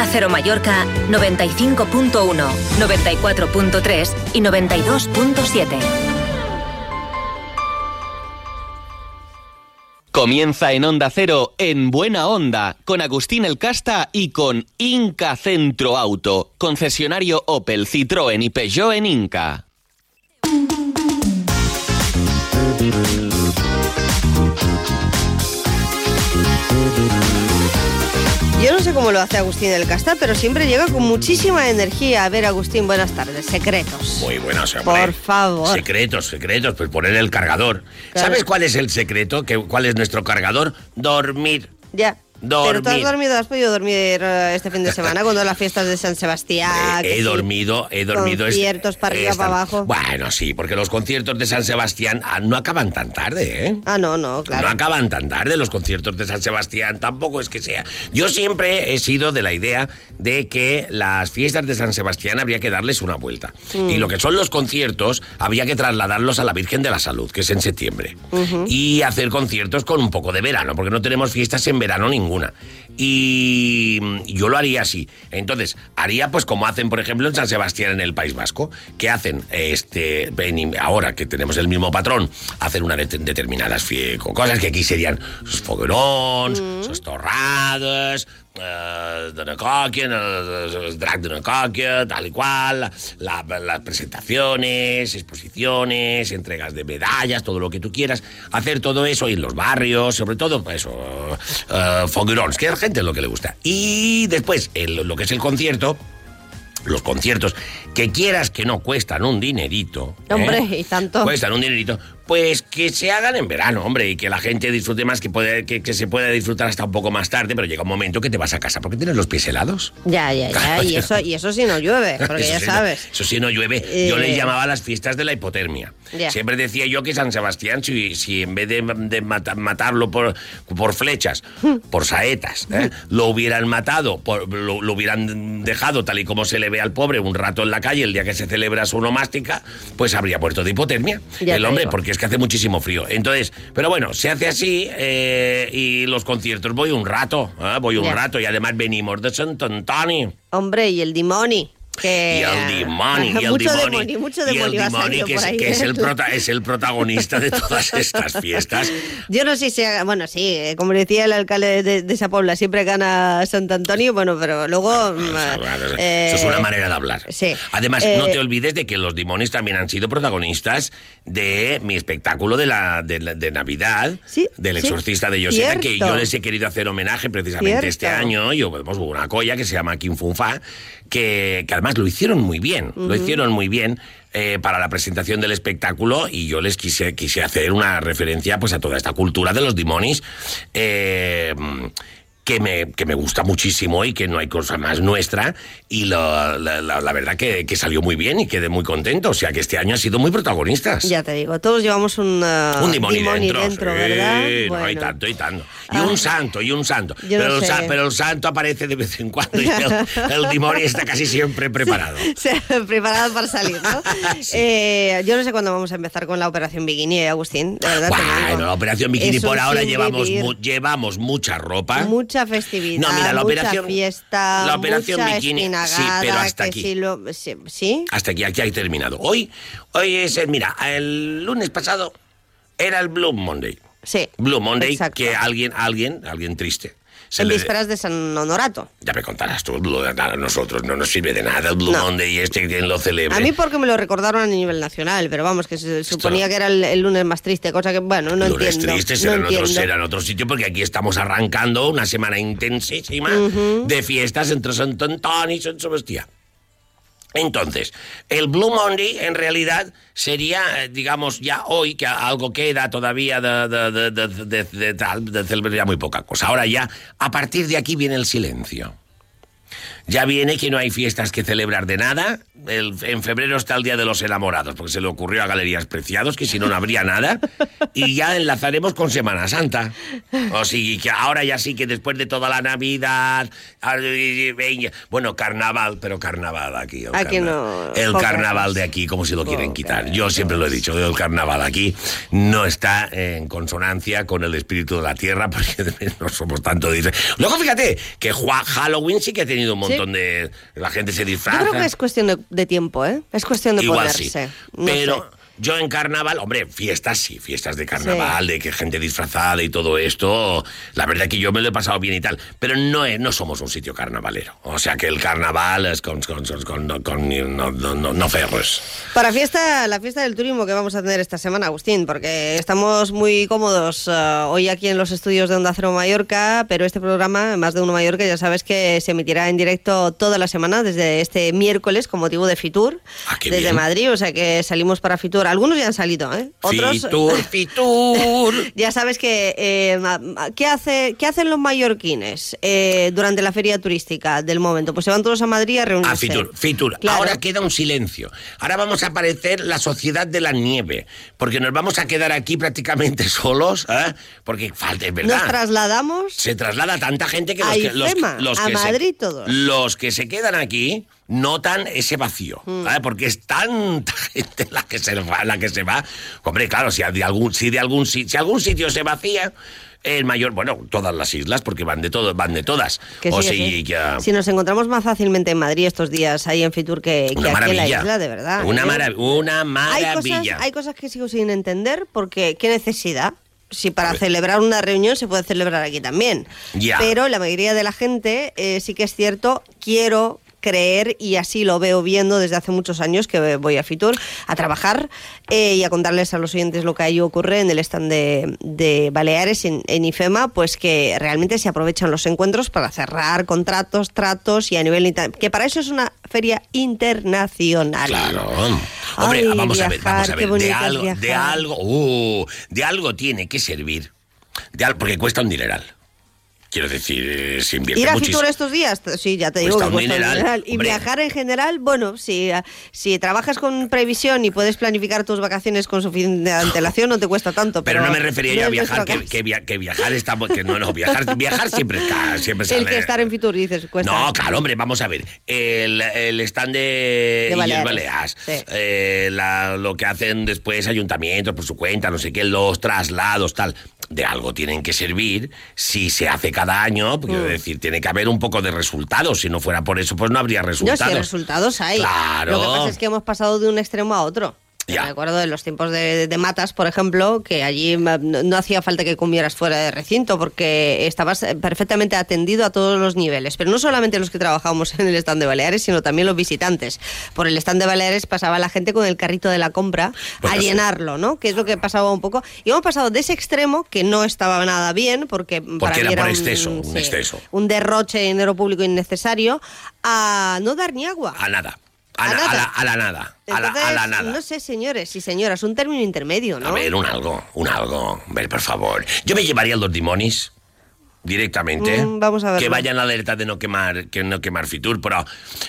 Onda Cero Mallorca 95.1, 94.3 y 92.7. Comienza en Onda Cero, en Buena Onda, con Agustín El Casta y con Inca Centro Auto, concesionario Opel, Citroën y Peugeot en Inca. Yo no sé cómo lo hace Agustín del Casta, pero siempre llega con muchísima energía. A ver, Agustín, buenas tardes. Secretos. Muy buenos, hombre. Por favor. Secretos, secretos, pues poner el cargador. ¿Sabes cuál es el secreto? ¿Qué- ¿Cuál es nuestro cargador? Dormir. Ya. Pero tú has dormido, has podido dormir eh, este fin de semana cuando las fiestas de San Sebastián. Eh, he dormido, he dormido. Conciertos para arriba, para abajo. Bueno, sí, porque los conciertos de San Sebastián ah, no acaban tan tarde, ¿eh? Ah, no, no, claro. No acaban tan tarde los conciertos de San Sebastián, tampoco es que sea. Yo siempre he sido de la idea de que las fiestas de San Sebastián habría que darles una vuelta. Mm. Y lo que son los conciertos habría que trasladarlos a la Virgen de la Salud, que es en septiembre. Y hacer conciertos con un poco de verano, porque no tenemos fiestas en verano ninguna. Y mm, yo lo haría así. Entonces, haría pues como hacen, por ejemplo, en San Sebastián en el País Vasco, que hacen este ahora que tenemos el mismo patrón, hacen unas det- determinadas cosas que aquí serían sus foguerons, sus torrades, eh, de una còquia, el drag de una còquia, tal y cual, la- las presentaciones, exposiciones, entregas de medallas, todo lo que tú quieras, hacer todo eso en los barrios, sobre todo, pues eso, eh, foguerons, que a la gente es lo que le gusta. Y después, el- lo que es el concierto, los conciertos, que quieras que no cuestan un dinerito. ¿eh? Hombre, y tanto. Cuestan un dinerito. Pues que se hagan en verano, hombre, y que la gente disfrute más, que, puede, que, que se pueda disfrutar hasta un poco más tarde, pero llega un momento que te vas a casa porque tienes los pies helados. Ya, ya, ya. Y eso, y eso sí no llueve, porque ya sí no- sabes. eso sí no llueve. Yo Eh, les llamaba las fiestas de la hipotermia. Ya. Siempre decía yo que San Sebastián, si, si en vez de, de mata- matarlo por, por flechas, por saetas, ¿eh? lo hubieran matado, por- lo, lo hubieran dejado tal y como se le ve al pobre un rato en la calle el día que se celebra su onomástica, pues habría muerto de hipotermia. Ya el hombre, digo. porque es que hace muchísimo frío. Entonces, pero bueno, se hace así eh, y los conciertos voy un rato, ¿eh? voy un rato y además venimos de Sant Antoni. Hombre, y el dimoni. Que... Y el demonio, y el demonio. demonio, mucho y el demonio que, es, ahí. que es el ¿eh? prota- es el protagonista de todas estas fiestas. Yo no sé si, bueno, sí, eh, como decía el alcalde de, de esa pobla, siempre gana Sant Antonio, bueno, pero luego... mm, Eso eh, es una manera de hablar. sí. Además, Eh, no te olvides de que los demonios también han sido protagonistas de mi espectáculo de, la, de, la- de Navidad, Sí, del sí. exorcista de Yoseta, que yo les he querido hacer homenaje precisamente este año. Yo, pues, hubo una colla que se llama Kim Fun Fa, que, que además lo hicieron muy bien, lo hicieron muy bien. eh, para la presentación del espectáculo y yo les quise, quise hacer una referencia pues a toda esta cultura de los demonios eh, que me, que me gusta muchísimo y que no hay cosa más nuestra y lo- la, la- la verdad que, que salió muy bien y quedé muy contento. O sea que este año han sido muy protagonistas. Ya te digo, todos llevamos un, uh, Un demonio dimoni dentro, sí, ¿verdad? no, y Bueno. tanto, y tanto. Y Ah. un santo, y un santo. Yo no Pero, el pero el santo aparece de vez en cuando y el, el demonio está casi siempre preparado. Ha preparado para salir, ¿no? Sí. Eh, yo no sé cuándo vamos a empezar con la operación Bikini, eh, Agustín. De verdad. Bueno, la operación bikini Es por ahora llevamos, mu- llevamos mucha ropa. Mucha festividad, No, mira, la mucha operación- fiesta, la operación mucha bikini, sí, pero hasta aquí. si lo- sí, ¿sí? Hasta aquí, aquí hay terminado. Hoy, hoy es el, mira, el lunes pasado era el Blue Monday. Sí. Blue Monday, exacto. que alguien, alguien, alguien triste. Se En le- vísperas de San Honorato. Ya me contarás tú, a nosotros no nos sirve de nada el Blue No. Monday y este quien lo celebre. A mí porque me lo recordaron a nivel nacional, pero vamos, que se suponía que era el, el lunes más triste, cosa que, bueno, no Lunes entiendo. triste no será, en otro, será en otro sitio porque aquí estamos arrancando una semana intensísima de fiestas entre Sant Antoni y Sant Sebastián. Entonces, el Blue Monday en realidad sería, eh, digamos, ya hoy, que algo queda todavía de, de, de, de- de- de tal, de celebrar muy poca cosa. Ahora ya, a partir de aquí viene el silencio. Ya viene que no hay fiestas que celebrar de nada. El- en febrero está el Día de los Enamorados, porque se le ocurrió a Galerías Preciados que si no, no habría nada. Y ya enlazaremos con Semana Santa. O sí, que ahora ya sí que después de toda la Navidad... venga, Bueno, carnaval, pero carnaval aquí. El Aquí carna- no, El carnaval de aquí, como si lo quieren quitar. Yo siempre lo he dicho, el carnaval aquí no está en consonancia con el espíritu de la tierra, porque no somos tanto... dice- Luego fíjate que Halloween sí que ha tenido un montón de... La gente se Yo disfraza. creo que es cuestión de, de tiempo, ¿eh? Es cuestión de Igual ponerse. sí. No Pero sé. Yo en carnaval, hombre, fiestas sí, fiestas de carnaval, de que gente disfrazada y todo esto. La verdad que yo me lo he pasado bien y tal. Pero no, es, no somos un sitio carnavalero. O sea que el carnaval es con, con, con, con- no, no, no, no ferros. Para fiesta, la fiesta del turismo que vamos a tener esta semana, Agustín, porque estamos muy cómodos eh, hoy aquí en los estudios de Onda Cero Mallorca, pero este programa, Más de Uno Mallorca, ya sabes que se emitirá en directo toda la semana, desde este miércoles, con motivo de Fitur, Ah, desde bien. Madrid, o sea que salimos para Fitur. Algunos ya han salido, ¿eh? Otros... Fitur, Fitur. Ya sabes que eh, ¿qué, hace, ¿qué hacen los mallorquines eh, durante la feria turística del momento? Pues se van todos a Madrid a reunirse. Ah, Fitur, Fitur. Claro. Ahora queda un silencio. Ahora vamos a aparecer la sociedad de la nieve, porque nos vamos a quedar aquí prácticamente solos, ¿eh? porque falta, es verdad. Nos trasladamos se traslada tanta gente que los A que, los, los a que se- Madrid todos. los que se quedan aquí notan ese vacío, Mm. ¿vale? porque es tanta gente la que se va, la que se va. Hombre, claro, si de algún si de algún si, si algún sitio se vacía, el mayor, bueno, todas las islas porque van de todo, van de todas. Que o sí, si sí. que- Si nos encontramos más fácilmente en Madrid estos días ahí en Fitur que, que aquí en la isla, de verdad. Una, ¿eh? una hay maravilla. cosas, hay cosas que sigo sin entender porque qué necesidad. Si para celebrar una reunión se puede celebrar aquí también. Pero la mayoría de la gente eh, sí que es cierto, quiero creer y así lo veo viendo desde hace muchos años que voy a Fitur a trabajar eh, y a contarles a los oyentes lo que ahí ocurre en el stand de, de Baleares en, en IFEMA, pues que realmente se aprovechan los encuentros para cerrar contratos, tratos y a nivel que para eso es una feria internacional. Claro. Hombre, Ay, vamos a ver, vamos a ver. De algo, de algo, uh, de algo tiene que servir. De al- porque cuesta un dineral. Quiero decir, eh, se invierte Ir a muchísimo. Fitur estos días, sí, ya te digo Cuesta que un dineral, dineral. Y hombre. viajar en general, bueno, si, eh, si trabajas con previsión y puedes planificar tus vacaciones con suficiente antelación, no te cuesta tanto. Pero Pero, no me refería yo a viajar, que, via- que viajar está... Que no, no, viajar, viajar siempre está... Siempre El sale- que estar en Fitur, dices, cuesta. No, claro, hombre, vamos a ver. El, el stand de, De Baleares, Balears, sí. eh, la- lo que hacen después ayuntamientos por su cuenta, no sé qué, los traslados, tal, de algo tienen que servir si se hace cada año, Mm. quiero decir, tiene que haber un poco de resultados. Si no fuera por eso, pues no habría No, resultados. si resultados hay. Claro. Lo que pasa es que hemos pasado de un extremo a otro. Ya. Me acuerdo de los tiempos de, de Matas, por ejemplo, que allí no, no hacía falta que comieras fuera de recinto porque estabas eh, perfectamente atendido a todos los niveles. Pero no solamente los que trabajábamos en el stand de Baleares, sino también los visitantes. Por el stand de Baleares pasaba la gente con el carrito de la compra Bueno, a sí. llenarlo, ¿no? Que es lo que pasaba un poco. Y hemos pasado de ese extremo, que no estaba nada bien, porque, para era mí por un- exceso, un exceso. un derroche de dinero público innecesario, a no dar ni agua. A nada. A, A la, nada. a la- a la nada. A la. No sé, señores y señoras, un término intermedio, ¿no? A ver, un algo, un algo. A ver, por favor. Yo me llevaría los dimonis directamente. Mm, vamos a verlo. Que vayan alerta de no quemar, que no quemar Fitur, pero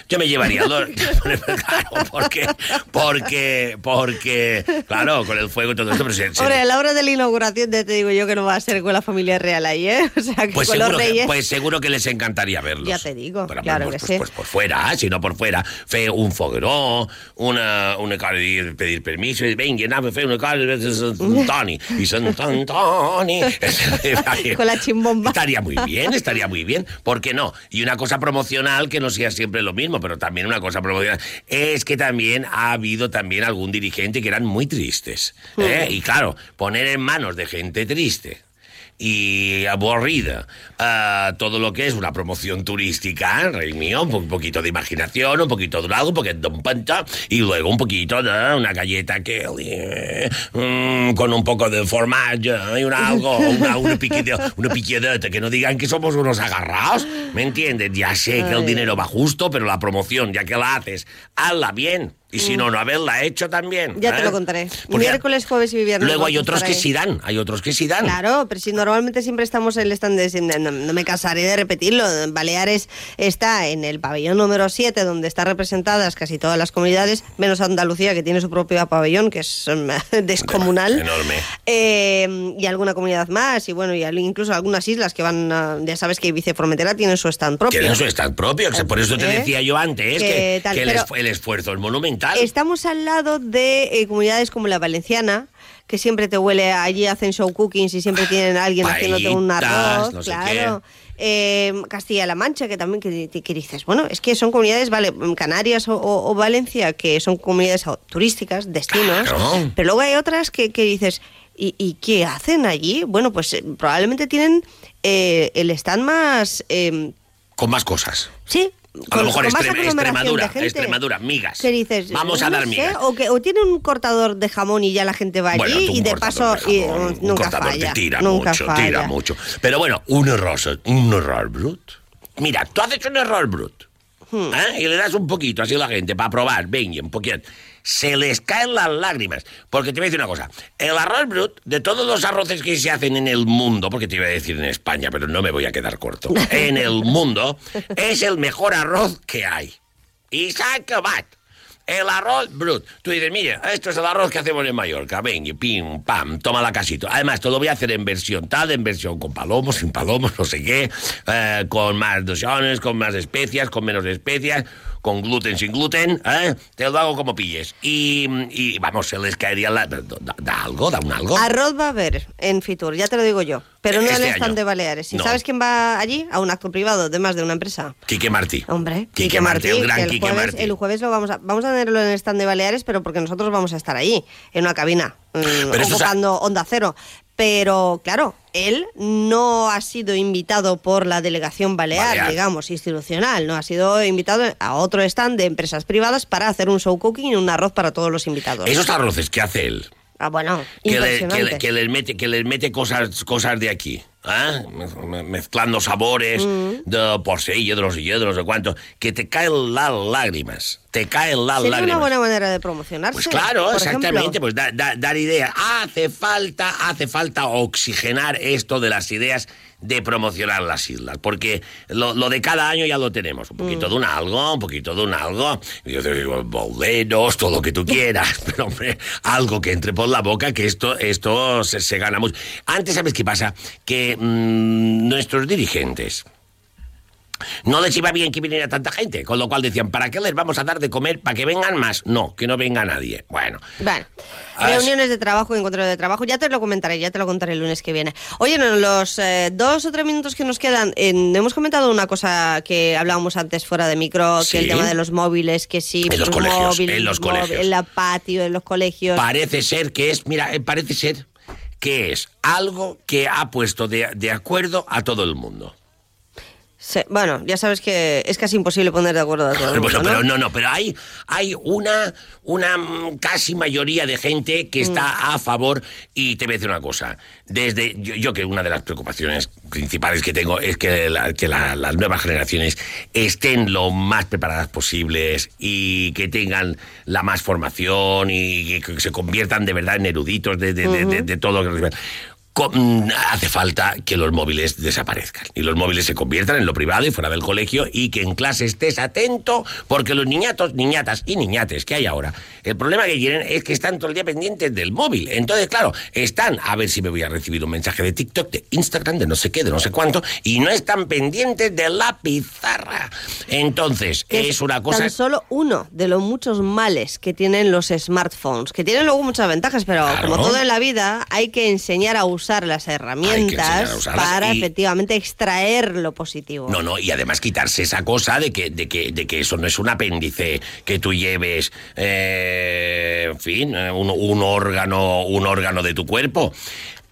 yo me llevaría a los... claro, porque, porque, porque, claro, con el fuego y todo esto, pero se- se- Hombre, a la hora de la inauguración te, te digo yo que no va a ser con la familia real ahí, ¿eh? O sea, que pues con los seguro, que, reyes... pues seguro que les encantaría verlos. Ya te digo, Pero, claro pues, que pues, sí. Pues por fuera, si no por fuera. Fe un fogueró, una, una cara de pedir permiso, y venga, nada, fe una cara de Antoni. Y Sant Antoni. Con la chimbomba. Estaría muy bien, estaría muy bien. ¿Por qué no? Y una cosa promocional que no sea siempre lo mismo, pero también una cosa promocional es que también ha habido también algún dirigente que eran muy tristes. ¿eh? Y claro, poner en manos de gente triste y aburrida ah, todo lo que es una promoción turística, rey mío, un po- poquito de imaginación, un poquito de algo, un poquito de un panta, y luego un poquito de una galleta que eh, mm, con un poco de formaggio y un algo, una, una, piquide- una piquedeta, que no digan que somos unos agarrados, ¿me entiendes? Ya sé que el dinero va justo, pero la promoción, ya que la haces, hazla bien. Y si no, no haberla hecho también. Ya te ¿eh? lo contaré. Porque Miércoles, jueves y viernes. Luego hay otros que sí dan, hay otros que sí dan. Claro, pero si normalmente siempre estamos en el stand de... No, no me cansaré de repetirlo. Baleares está en el pabellón número 7, donde están representadas casi todas las comunidades, menos Andalucía, que tiene su propio pabellón, que es mm, descomunal. Enorme. Eh, y alguna comunidad más, y bueno, y incluso algunas islas que van... a- ya sabes que Viceformentera tiene su stand propio. Tienen su stand propio, por eso te ¿Eh? decía yo antes Que que, tal, que el, pero- esfu- el esfuerzo es monumental. Estamos al lado de eh, comunidades como la valenciana, que siempre te huele, allí hacen show cookings y siempre tienen a alguien haciéndote un arroz, no sé claro. Eh, Castilla-La Mancha, que también que, que dices, bueno, es que son comunidades, vale, Canarias o, o- o Valencia, que son comunidades turísticas, destinos, Claro. pero luego hay otras que, que dices, ¿y, y qué hacen allí? Bueno, pues eh, probablemente tienen eh, el stand más... eh, Con más cosas. Sí. A lo mejor Extrem- Extremadura, gente. Extremadura, migas. ¿Qué dices? Vamos a No dar sé, migas. O, que, o tiene un cortador de jamón y ya la gente va allí Bueno, y de paso de y, jamón, mm, un nunca cortador falla. te tira nunca mucho, falla. tira mucho. Pero bueno, un error, un error brut. Mira, tú haces un error brut. Hmm. ¿eh? Y le das un poquito así a la gente para probar, venga, un poquito. Se les caen las lágrimas. Porque te voy a decir una cosa. El arroz brut, de todos los arroces que se hacen en el mundo, porque te iba a decir en España, pero no me voy a quedar corto. En el mundo, es el mejor arroz que hay. Y s'ha acabat. El arroz brut. Tú dices, mira, esto es el arroz que hacemos en Mallorca. Venga, pim, pam, toma la casito. Además, te lo voy a hacer en versión tal, en versión con palomos, sin palomos, no sé qué, eh, con más dosiones, con más especias, con menos especias, con gluten, sin gluten, ¿eh? Te lo hago como pilles. Y, y, vamos, se les caería la... Da, da algo, da un algo. Arroz va a haber en Fitur, ya te lo digo yo. Pero no en Este el stand de Baleares. ¿Y No. sabes quién va allí? A un acto privado de más de una empresa. Quique Martí. Hombre, Quique, Martí, el gran el Quique jueves, Martí. el jueves lo vamos a, vamos a tenerlo en el stand de Baleares, pero porque nosotros vamos a estar allí, en una cabina, mm, ocupando Onda Cero. Pero, claro, él no ha sido invitado por la delegación balear, Balear. digamos, institucional, no ha sido invitado a otro stand de empresas privadas para hacer un show cooking y un arroz para todos los invitados. Esos arroces que hace él. Ah, bueno, que, le- que, le- que les mete que les mete cosas cosas de aquí me- mezclando sabores Mm. de porcellos y de no sé cuánto que te caen las lágrimas te caen las Sería lágrimas una buena manera de promocionarse. pues claro, por exactamente, ejemplo. pues da- da- dar ideas. Hace falta, hace falta oxigenar esto de las ideas de promocionar las islas, porque lo, lo de cada año ya lo tenemos, un poquito de un algo, un poquito de un algo, y yo te digo, boleros, todo lo que tú quieras, pero hombre, algo que entre por la boca, que esto, esto se, se gana mucho. Antes, ¿sabes qué pasa? Que mm, nuestros dirigentes, no les iba bien que viniera tanta gente, con lo cual decían, ¿para qué les vamos a dar de comer? ¿Para que vengan más? No, que no venga nadie. Bueno, Bueno, reuniones de trabajo, encuentros de trabajo, ya te lo comentaré, ya te lo contaré el lunes que viene. Oye, no, los eh, dos o tres minutos que nos quedan, en- hemos comentado una cosa que hablábamos antes fuera de micro, Sí. que el tema de los móviles, que sí, En los colegios, móvil, en los móvil, colegios. en la patio, en los colegios. parece ser que es, mira, eh, parece ser que es algo que ha puesto de, de acuerdo a todo el mundo. Bueno, ya sabes que es casi imposible poner de acuerdo a todo el Bueno, mundo, pero ¿no? no, no, pero hay, hay una, una casi mayoría de gente que está Mm. a favor y te voy a decir una cosa. Desde yo, yo que una de las preocupaciones principales que tengo es que, la- que la- las nuevas generaciones estén lo más preparadas posibles y que tengan la más formación y que, se conviertan de verdad en eruditos de, de- de- de- de todo hace falta que los móviles desaparezcan y los móviles se conviertan en lo privado y fuera del colegio y que en clase estés atento porque los niñatos, niñatas y niñates que hay ahora, el problema que tienen es que están todo el día pendientes del móvil. Entonces, claro, están a ver si me voy a recibir un mensaje de TikTok, de Instagram, de no sé qué, de no sé cuánto y no están pendientes de la pizarra. Entonces, Que es una cosa... Tan solo uno de los muchos males que tienen los smartphones, que tienen luego muchas ventajas, pero Claro. como todo en la vida, hay que enseñar a usar las enseñar herramientas usarlas para y- efectivamente extraer lo positivo. No, no, y además quitarse esa cosa de que, de que, de que eso no es un apéndice que tú lleves, eh, en fin, eh, un, un órgano, un órgano de tu cuerpo.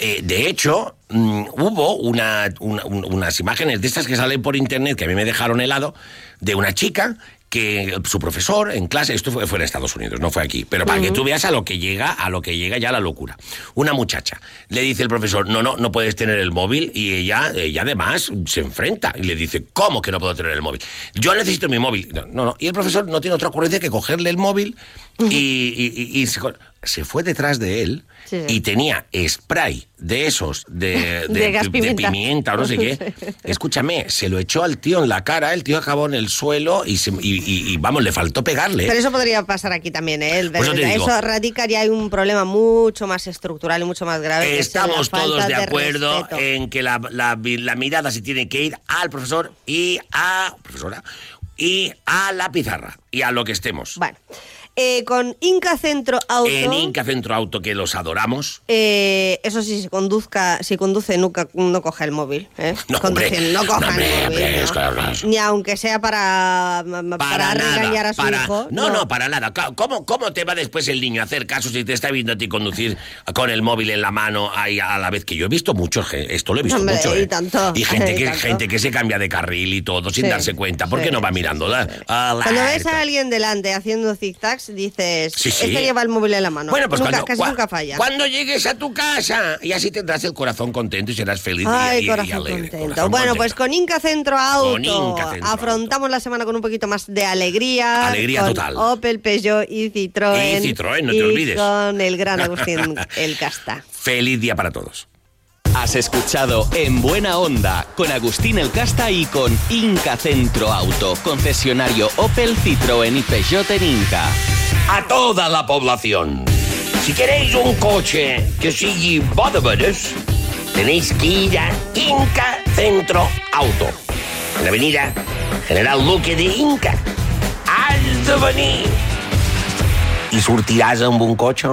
Eh, de hecho, mm, hubo una, una- un- unas imágenes de estas que salen por internet que a mí me dejaron helado, de una chica que su profesor en clase, esto fue, fue en Estados Unidos, no fue aquí, pero para que tú veas a lo que llega, a lo que llega ya la locura. Una muchacha le dice el profesor, no, no, no puedes tener el móvil y ella, ella además se enfrenta y le dice, ¿cómo que no puedo tener el móvil? Yo necesito mi móvil. No, no, y el profesor no tiene otra ocurrencia que cogerle el móvil y, y- y- y se, fue detrás de él Sí, sí. y tenía spray de esos, de, De gas de pimienta. o no sé qué. Escúchame, se lo echó al tío en la cara, el tío acabó en el suelo y, se- y- y- y, vamos, le faltó pegarle. Pero eso podría pasar aquí también, ¿eh? El- eso te digo. eso radicaría hay un problema mucho más estructural y mucho más grave. Estamos todos de acuerdo en que la, la- la mirada se tiene que ir al profesor y a profesora y a la pizarra y a lo que estemos. Bueno, eh, con Inca Centro Auto. En Inca Centro Auto, que los adoramos. eh, eso sí, si conduzca, si conduce nunca no coja el móvil. ¿eh? No, hombre, no coja no, hombre, el móvil. hombre, ¿no? es claro, claro. Ni aunque sea para, para, regañar a su para- hijo. No, no, para nada. ¿Cómo, ¿Cómo te va después el niño a hacer caso si te está viendo a ti conducir con el móvil en la mano ahí a la vez que yo he visto mucho, esto lo he visto Hombre, mucho, y ¿eh? tanto, Y gente y que, tanto. gente que se cambia de carril y todo sin Sí, darse cuenta. ¿Por qué sí, no va mirando? sí. Cuando ves a alguien delante haciendo zigzags, dices, Sí, sí. este lleva el móvil en la mano. Bueno, pues nunca, cuando, casi cua- nunca falla. cuando llegues a tu casa y así tendrás el corazón contento y serás feliz y- Ay, y, y corazón alegre. contento. Corazón bueno, contento. pues con Inca Centro Auto Con Inca Centro afrontamos la semana con un poquito más de alegría. Alegría con total. Opel, Peugeot y Citroën. Y Citroën, no te olvides. con el gran Agustín El Casta. Feliz día para todos. Has escuchado En Buena Onda con Agustín El Casta y con Inca Centro Auto, concesionario Opel, Citroën y Peugeot en Inca. A toda la población. Si queréis un coche que sigue bo de veres, tenéis que ir a Inca Centro Auto. En la avenida General Luque de Inca. Has de venir. I sortiràs amb un cotxe